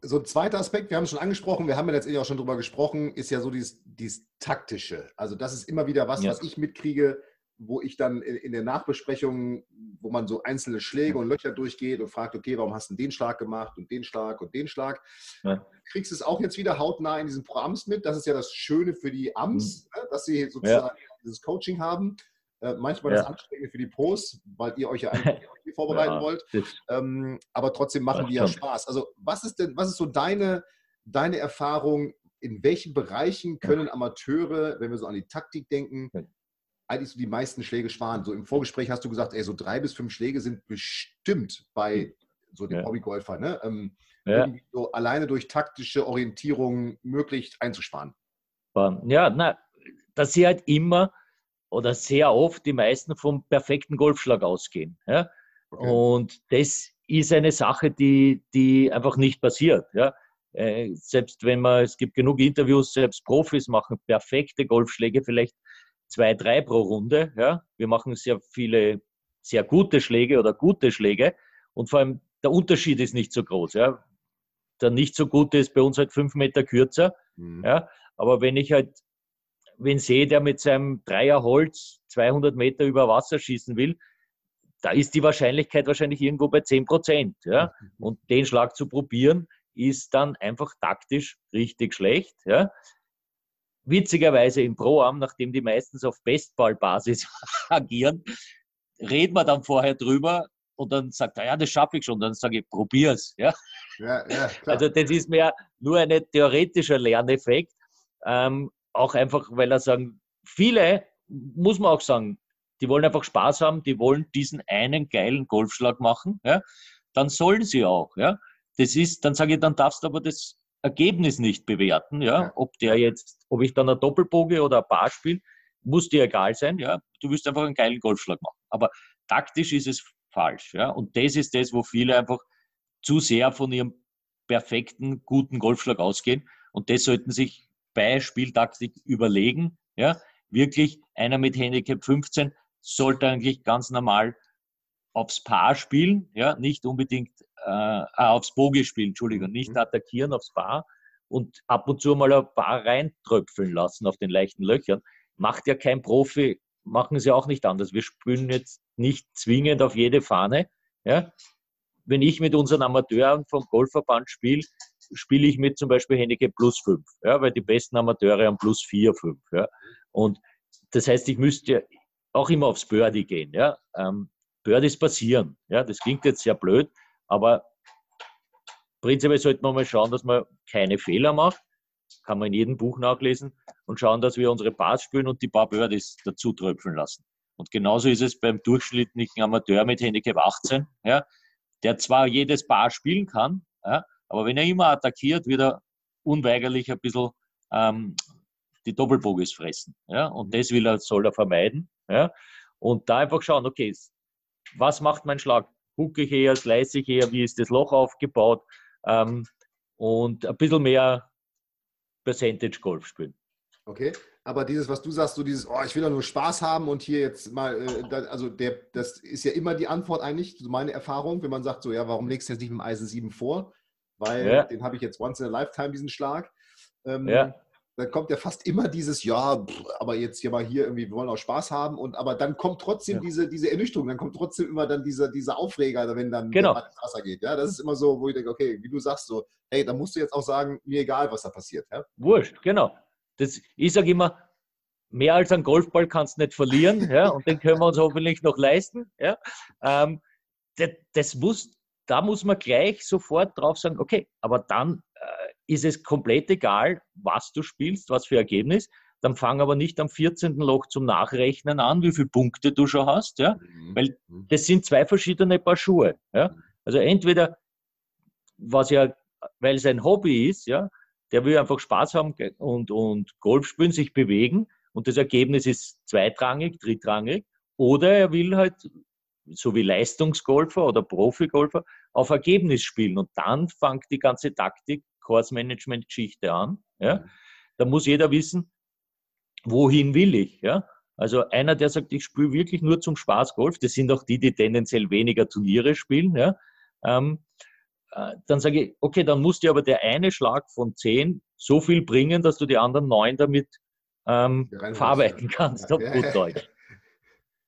So ein zweiter Aspekt, wir haben es schon angesprochen, wir haben ja letztendlich auch schon drüber gesprochen, ist ja so dieses, dieses Taktische. Also das ist immer wieder was, ja. was ich mitkriege, wo ich dann in, in, der Nachbesprechung, wo man so einzelne Schläge und Löcher durchgeht und fragt, okay, warum hast du den Schlag gemacht und den Schlag und den Schlag? Ja. Kriegst du es auch jetzt wieder hautnah in diesen Programms mit? Das ist ja das Schöne für die Amts, mhm. ne, dass sie sozusagen ja. dieses Coaching haben. Äh, manchmal ja. das Anstrengende für die Pros, weil ihr euch ja eigentlich vorbereiten wollt. Ähm, aber trotzdem machen die ja Spaß. Also was ist denn, was ist so deine, deine Erfahrung? In welchen Bereichen können Amateure, wenn wir so an die Taktik denken, eigentlich so die meisten Schläge sparen. So im Vorgespräch hast du gesagt, ey, so drei bis fünf Schläge sind bestimmt bei so dem ja. Hobbygolfer, ne? Ähm, ja. so alleine durch taktische Orientierung möglich einzusparen. Ja, na, dass sie halt immer oder sehr oft die meisten vom perfekten Golfschlag ausgehen. Ja? Okay. Und das ist eine Sache, die, die einfach nicht passiert. Ja? Äh, selbst wenn man, es gibt genug Interviews, selbst Profis machen perfekte Golfschläge vielleicht zwei, drei pro Runde. Ja? Wir machen sehr viele sehr gute Schläge oder gute Schläge und vor allem der Unterschied ist nicht so groß. Ja? Der nicht so gute ist bei uns halt fünf Meter kürzer. Mhm. Ja? Aber wenn ich halt, wenn sehe, der mit seinem Dreierholz 200 Meter über Wasser schießen will, da ist die Wahrscheinlichkeit wahrscheinlich irgendwo bei 10 Prozent. Ja? Mhm. Und den Schlag zu probieren, ist dann einfach taktisch richtig schlecht. Ja? Witzigerweise im Pro-Am, nachdem die meistens auf Bestball-Basis agieren, reden wir dann vorher drüber und dann sagt er, ja, das schaffe ich schon. Dann sage ich, probier's. Ja? Ja, ja, also das ist mehr nur ein theoretischer Lerneffekt. Ähm, auch einfach, weil er sagen, viele, muss man auch sagen, die wollen einfach Spaß haben, die wollen diesen einen geilen Golfschlag machen. Ja? Dann sollen sie auch. Ja? Das ist, dann sage ich, dann darfst du aber das Ergebnis nicht bewerten, ja, ob der jetzt, ob ich dann ein Doppelboge oder ein Paar spiele, muss dir egal sein, ja, du wirst einfach einen geilen Golfschlag machen. Aber taktisch ist es falsch, ja, und das ist das, wo viele einfach zu sehr von ihrem perfekten, guten Golfschlag ausgehen. Und das sollten sich bei Spieltaktik überlegen. Ja, wirklich einer mit Handicap 15 sollte eigentlich ganz normal aufs Paar spielen, ja, nicht unbedingt äh, aufs Bogie spielen, Entschuldigung, nicht mhm. attackieren aufs Paar und ab und zu mal ein Paar reintröpfeln lassen auf den leichten Löchern. Macht ja kein Profi, machen sie auch nicht anders. Wir spielen jetzt nicht zwingend auf jede Fahne. Ja. Wenn ich mit unseren Amateuren vom Golfverband spiele, spiele ich mit zum Beispiel Handicap plus 5, ja, weil die besten Amateure haben plus 4, 5. Ja. Und das heißt, ich müsste auch immer aufs Birdie gehen. Ja. Ähm, Birdies passieren. Ja. Das klingt jetzt sehr blöd, aber prinzipiell sollte man mal schauen, dass man keine Fehler macht. Kann man in jedem Buch nachlesen und schauen, dass wir unsere Bars spielen und die paar Birdies dazu tröpfeln lassen. Und genauso ist es beim durchschnittlichen Amateur mit Handicap 18, ja, der zwar jedes Paar spielen kann, ja, aber wenn er immer attackiert, wird er unweigerlich ein bisschen ähm, die Doppelbogies fressen. Ja? Und das will er, soll er vermeiden. Ja? Und da einfach schauen, okay, was macht mein Schlag? Hucke ich eher, slice ich eher, wie ist das Loch aufgebaut? Ähm, und ein bisschen mehr Percentage Golf spielen. Okay, aber dieses, was du sagst, so dieses, oh, ich will ja nur Spaß haben und hier jetzt mal, äh, also der, das ist ja immer die Antwort eigentlich, so meine Erfahrung, wenn man sagt, so, ja, warum legst du jetzt nicht mit dem Eisen 7 vor? Weil ja. den habe ich jetzt once in a lifetime, diesen Schlag. Ähm, ja dann kommt ja fast immer dieses, ja, aber jetzt hier mal hier irgendwie, wir wollen auch Spaß haben. Und aber dann kommt trotzdem ja. diese, diese Ernüchterung, dann kommt trotzdem immer dann dieser, dieser Aufreger, wenn dann genau. ins Wasser geht. Ja, das ist immer so, wo ich denke, okay, wie du sagst, so, hey, da musst du jetzt auch sagen, mir egal, was da passiert. Ja? Wurscht, genau. Das, ich sage immer, mehr als einen Golfball kannst du nicht verlieren, ja, und den können wir uns hoffentlich noch leisten. Ja. Ähm, das, das muss, da muss man gleich sofort drauf sagen, okay, aber dann ist es komplett egal, was du spielst, was für Ergebnis. Dann fang aber nicht am 14. Loch zum Nachrechnen an, wie viele Punkte du schon hast, ja? Mhm. Weil mhm. das sind zwei verschiedene Paar Schuhe. Ja? Also entweder, was ja, weil es ein Hobby ist, ja, der will einfach Spaß haben und, und Golf spielen, sich bewegen und das Ergebnis ist zweitrangig, drittrangig. Oder er will halt, so wie Leistungsgolfer oder Profigolfer, auf Ergebnis spielen. Und dann fängt die ganze Taktik Course-Management-Geschichte an. Ja? Mhm. Da muss jeder wissen, wohin will ich. Ja? Also einer, der sagt, ich spiele wirklich nur zum Spaß Golf, das sind auch die, die tendenziell weniger Turniere spielen. Ja? Ähm, äh, dann sage ich, okay, dann muss dir aber der eine Schlag von zehn so viel bringen, dass du die anderen neun damit ähm, verarbeiten kannst, auf gut Deutsch.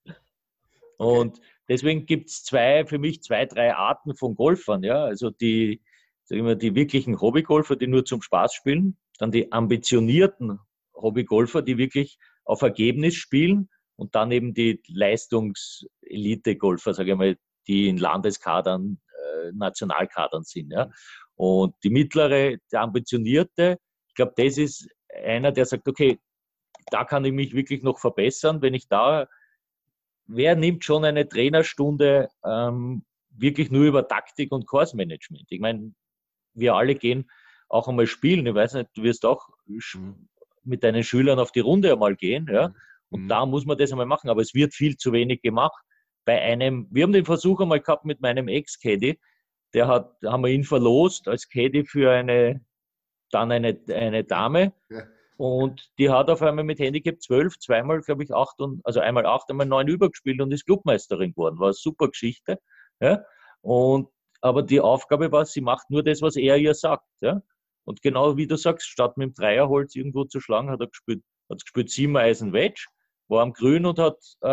Und deswegen gibt es zwei, für mich zwei, drei Arten von Golfern. Ja? Also die, sagen wir, die wirklichen Hobbygolfer, die nur zum Spaß spielen, dann die ambitionierten Hobbygolfer, die wirklich auf Ergebnis spielen und dann eben die Leistungs-Elite-Golfer, sage ich mal, die in Landeskadern, äh, Nationalkadern sind. Ja. Und die mittlere, der ambitionierte, ich glaube, das ist einer, der sagt, okay, da kann ich mich wirklich noch verbessern, wenn ich da, wer nimmt schon eine Trainerstunde ähm, wirklich nur über Taktik und Kursmanagement? Ich meine, wir alle gehen auch einmal spielen. Ich weiß nicht, du wirst auch mhm. mit deinen Schülern auf die Runde einmal gehen, ja. Mhm. Und mhm. da muss man das einmal machen, aber es wird viel zu wenig gemacht. Bei einem, wir haben den Versuch einmal gehabt mit meinem Ex-Caddy, der hat, haben wir ihn verlost als Caddy für eine, dann eine, eine Dame. Ja. Und die hat auf einmal mit Handicap 12 zweimal, glaube ich, acht und, also einmal acht, einmal neun übergespielt und ist Clubmeisterin geworden. War eine super Geschichte. Ja? Und aber die Aufgabe war, sie macht nur das, was er ihr sagt. Ja? Und genau wie du sagst, statt mit dem Dreierholz irgendwo zu schlagen, hat er gespielt, hat gespielt sieben Eisen Wedge, war am Grün und hat, äh,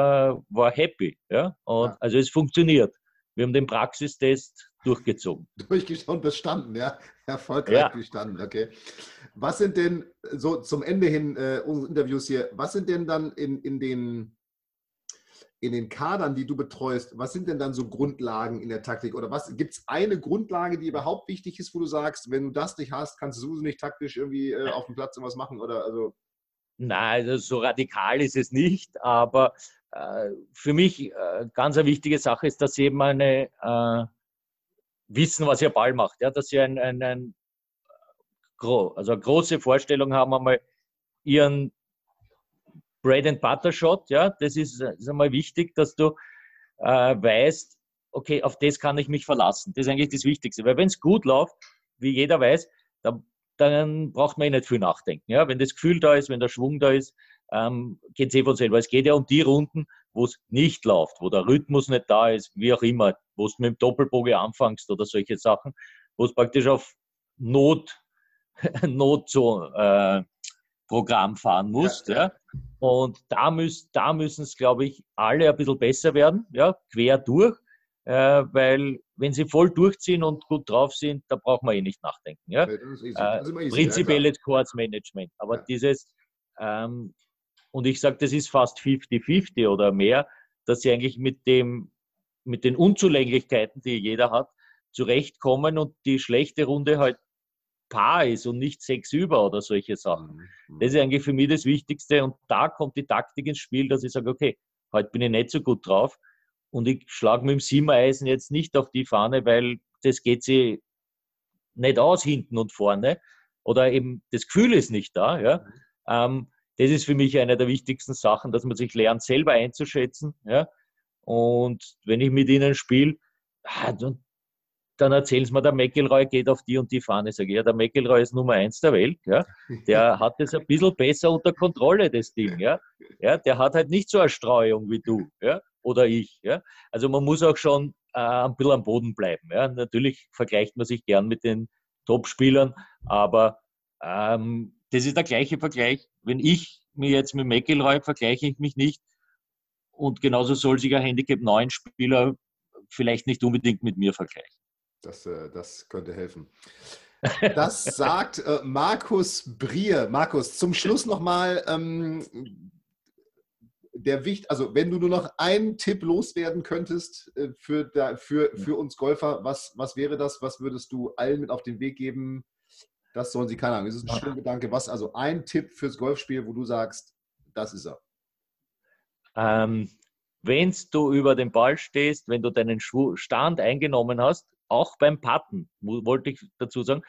war happy. Ja? Und, ja. Also es funktioniert. Wir haben den Praxistest durchgezogen. Durchgezogen, bestanden, ja. Erfolgreich ja. bestanden, okay. Was sind denn, so zum Ende hin äh, unseres Interviews hier, was sind denn dann in, in den in den Kadern, die du betreust, was sind denn dann so Grundlagen in der Taktik? Oder was gibt es eine Grundlage, die überhaupt wichtig ist, wo du sagst, wenn du das nicht hast, kannst du sowieso nicht taktisch irgendwie äh, auf dem Platz irgendwas machen? Oder also Nein, also so radikal ist es nicht, aber äh, für mich äh, ganz eine wichtige Sache ist, dass sie eben eine äh, wissen, was ihr Ball macht. Ja? Dass sie ein, ein, ein also eine große Vorstellung haben, einmal ihren Bread and Butter Shot, ja, das ist, ist einmal wichtig, dass du äh, weißt, okay, auf das kann ich mich verlassen. Das ist eigentlich das Wichtigste. Weil wenn es gut läuft, wie jeder weiß, dann dann braucht man eh nicht viel nachdenken. Ja? Wenn das Gefühl da ist, wenn der Schwung da ist, ähm, geht es eh von selber. Es geht ja um die Runden, wo es nicht läuft, wo der Rhythmus nicht da ist, wie auch immer, wo du mit dem Doppelbogen anfängst oder solche Sachen, wo es praktisch auf Not, Not so, äh, Programm fahren musst. Ja, ja. Und da, müß, da müssen es, glaube ich, alle ein bisschen besser werden, ja, quer durch, äh, weil wenn sie voll durchziehen und gut drauf sind, da braucht man eh nicht nachdenken. Ja? Äh, prinzipielles ja, Management. Aber dieses, ähm, und ich sage, das ist fast 50-50 oder mehr, dass sie eigentlich mit dem, mit den Unzulänglichkeiten, die jeder hat, zurechtkommen und die schlechte Runde halt Paar ist und nicht sechs über oder solche Sachen. Mhm, mhm. Das ist eigentlich für mich das Wichtigste und da kommt die Taktik ins Spiel, dass ich sage, okay, heute bin ich nicht so gut drauf und ich schlage mit dem Siebeneisen jetzt nicht auf die Fahne, weil das geht sie nicht aus hinten und vorne oder eben das Gefühl ist nicht da. Ja. Mhm. Ähm, das ist für mich eine der wichtigsten Sachen, dass man sich lernt, selber einzuschätzen. Ja. Und wenn ich mit ihnen spiele, ah, dann erzählen sie mir, der McElroy geht auf die und die Fahne. Sage ich, ja, der McElroy ist Nummer eins der Welt. Ja. Der hat das ein bisschen besser unter Kontrolle, das Ding. Ja. Ja, der hat halt nicht so eine Streuung wie du ja, oder ich. Ja. Also man muss auch schon äh, ein bisschen am Boden bleiben. Ja. Natürlich vergleicht man sich gern mit den Top-Spielern, aber ähm, das ist der gleiche Vergleich. Wenn ich mir jetzt mit McElroy vergleiche ich mich nicht. Und genauso soll sich ein Handicap 9 Spieler vielleicht nicht unbedingt mit mir vergleichen. Das, äh, das könnte helfen. Das sagt äh, Markus Brier. Markus, zum Schluss nochmal ähm, der Wicht, also wenn du nur noch einen Tipp loswerden könntest äh, für, da, für, für uns Golfer, was, was wäre das? Was würdest du allen mit auf den Weg geben? Das sollen sie, keine Ahnung, das ist ein schöner Gedanke. Was, also ein Tipp fürs Golfspiel, wo du sagst, das ist er. Ähm, wenn du über den Ball stehst, wenn du deinen Stand eingenommen hast, auch beim Patten, wollte ich dazu sagen,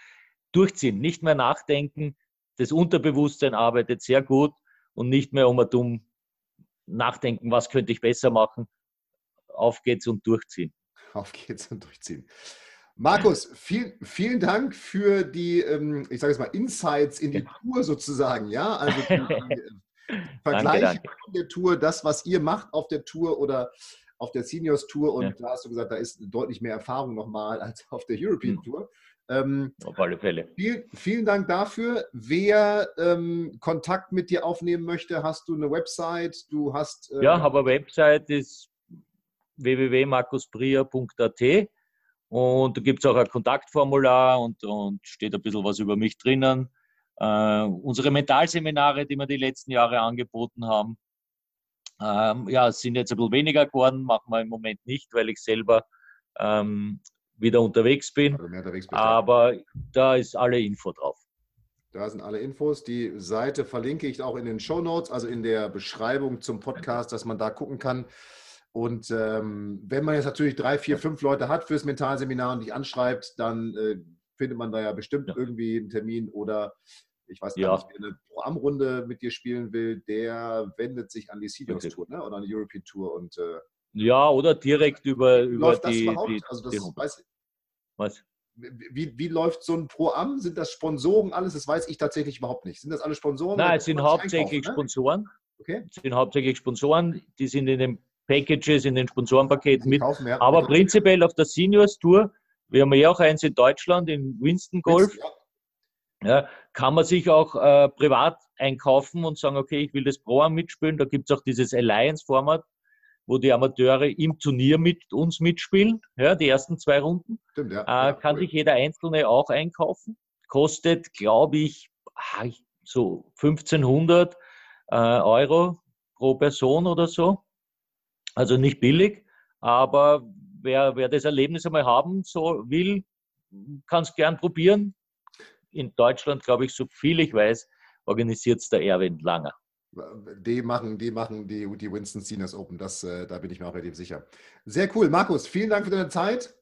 durchziehen, nicht mehr nachdenken. Das Unterbewusstsein arbeitet sehr gut und nicht mehr um dumm nachdenken, was könnte ich besser machen. Auf geht's und durchziehen. Auf geht's und durchziehen. Markus, viel, vielen Dank für die, ähm, ich sage jetzt mal, Insights in die Tour sozusagen. Ja, also die, danke, danke. der Tour, das, was ihr macht auf der Tour oder auf der Seniors Tour und ja. da hast du gesagt, da ist deutlich mehr Erfahrung nochmal als auf der European mhm. Tour. Ähm, auf alle Fälle. Viel, vielen Dank dafür. Wer ähm, Kontakt mit dir aufnehmen möchte, hast du eine Website? Du hast. Äh, ja, habe eine Website, ist www.markusbrier.at und da gibt es auch ein Kontaktformular und, und steht ein bisschen was über mich drinnen. Äh, unsere Mentalseminare, die wir die letzten Jahre angeboten haben, ähm, ja, es sind jetzt ein bisschen weniger geworden, machen wir im Moment nicht, weil ich selber ähm, wieder unterwegs bin. Also unterwegs Aber da ist alle Info drauf. Da sind alle Infos. Die Seite verlinke ich auch in den Show Notes, also in der Beschreibung zum Podcast, dass man da gucken kann. Und ähm, wenn man jetzt natürlich drei, vier, fünf Leute hat fürs Mentalseminar und dich anschreibt, dann äh, findet man da ja bestimmt ja. irgendwie einen Termin oder ich weiß gar ja. nicht, wer eine Programmrunde mit dir spielen will, der wendet sich an die Seniors Tour ne? oder an die European Tour und äh, ja, oder direkt über, über läuft die, das die, also das die weiß, Was? Wie, wie läuft so ein Pro-Am? Sind das Sponsoren alles? Das weiß ich tatsächlich überhaupt nicht. Sind das alle Sponsoren? Nein, es sind hauptsächlich ne? Sponsoren. Okay. Es sind hauptsächlich Sponsoren, die sind in den Packages, in den Sponsorenpaketen mit. Kaufen, ja. Aber prinzipiell auf der Seniors Tour, wir haben ja auch eins in Deutschland, in Winston Golf. Ja ja, kann man sich auch äh, privat einkaufen und sagen, okay, ich will das Pro mitspielen. Da gibt es auch dieses Alliance-Format, wo die Amateure im Turnier mit uns mitspielen, ja, die ersten zwei Runden. Stimmt, ja. Äh, kann cool. sich jeder Einzelne auch einkaufen. Kostet, glaube ich, ah, so 1500 äh, Euro pro Person oder so. Also nicht billig, aber wer, wer das Erlebnis einmal haben so will, kann es gern probieren in Deutschland, glaube ich, so viel ich weiß, organisiert es der Erwin Langer. Die machen, die machen die, die Winston Seniors Open, das, äh, da bin ich mir auch relativ sicher. Sehr cool. Markus, vielen Dank für deine Zeit.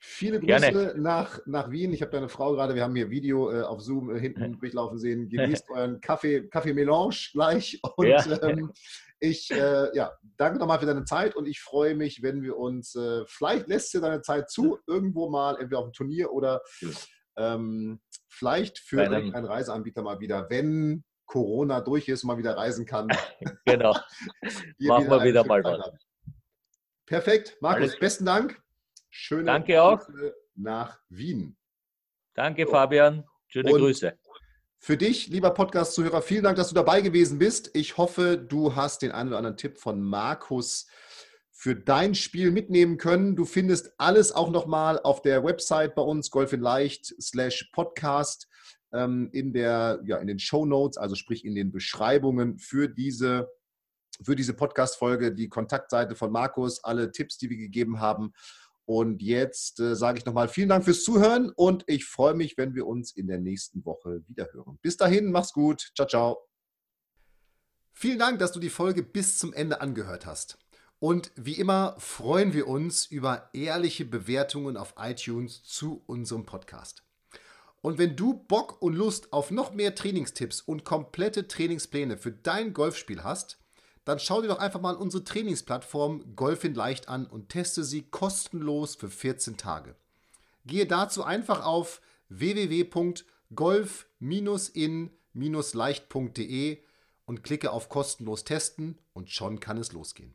Viele Grüße nach, nach Wien. Ich habe deine Frau gerade, wir haben hier Video äh, auf Zoom äh, hinten durchlaufen sehen. Genießt euren Kaffee, Kaffee Melange gleich. Und ja. ähm, ich äh, ja, danke nochmal für deine Zeit und ich freue mich, wenn wir uns, äh, vielleicht lässt dir deine Zeit zu, irgendwo mal, entweder auf dem Turnier oder ähm, vielleicht für einen Reiseanbieter mal wieder, wenn Corona durch ist und man wieder reisen kann. genau. Machen wir wieder mal was. Perfekt. Markus, Alles. besten Dank. Schöne Danke auch. nach Wien. Danke, so. Fabian. Schöne und Grüße. Für dich, lieber Podcast-Zuhörer, vielen Dank, dass du dabei gewesen bist. Ich hoffe, du hast den einen oder anderen Tipp von Markus für dein Spiel mitnehmen können. Du findest alles auch nochmal auf der Website bei uns, Golf in Leicht slash Podcast, ähm, in, der, ja, in den Show Notes, also sprich in den Beschreibungen für diese, für diese Podcast-Folge, die Kontaktseite von Markus, alle Tipps, die wir gegeben haben. Und jetzt äh, sage ich nochmal vielen Dank fürs Zuhören und ich freue mich, wenn wir uns in der nächsten Woche wiederhören. Bis dahin, mach's gut. Ciao, ciao. Vielen Dank, dass du die Folge bis zum Ende angehört hast. Und wie immer freuen wir uns über ehrliche Bewertungen auf iTunes zu unserem Podcast. Und wenn du Bock und Lust auf noch mehr Trainingstipps und komplette Trainingspläne für dein Golfspiel hast, dann schau dir doch einfach mal unsere Trainingsplattform Golf in Leicht an und teste sie kostenlos für 14 Tage. Gehe dazu einfach auf www.golf-in-leicht.de und klicke auf kostenlos testen und schon kann es losgehen.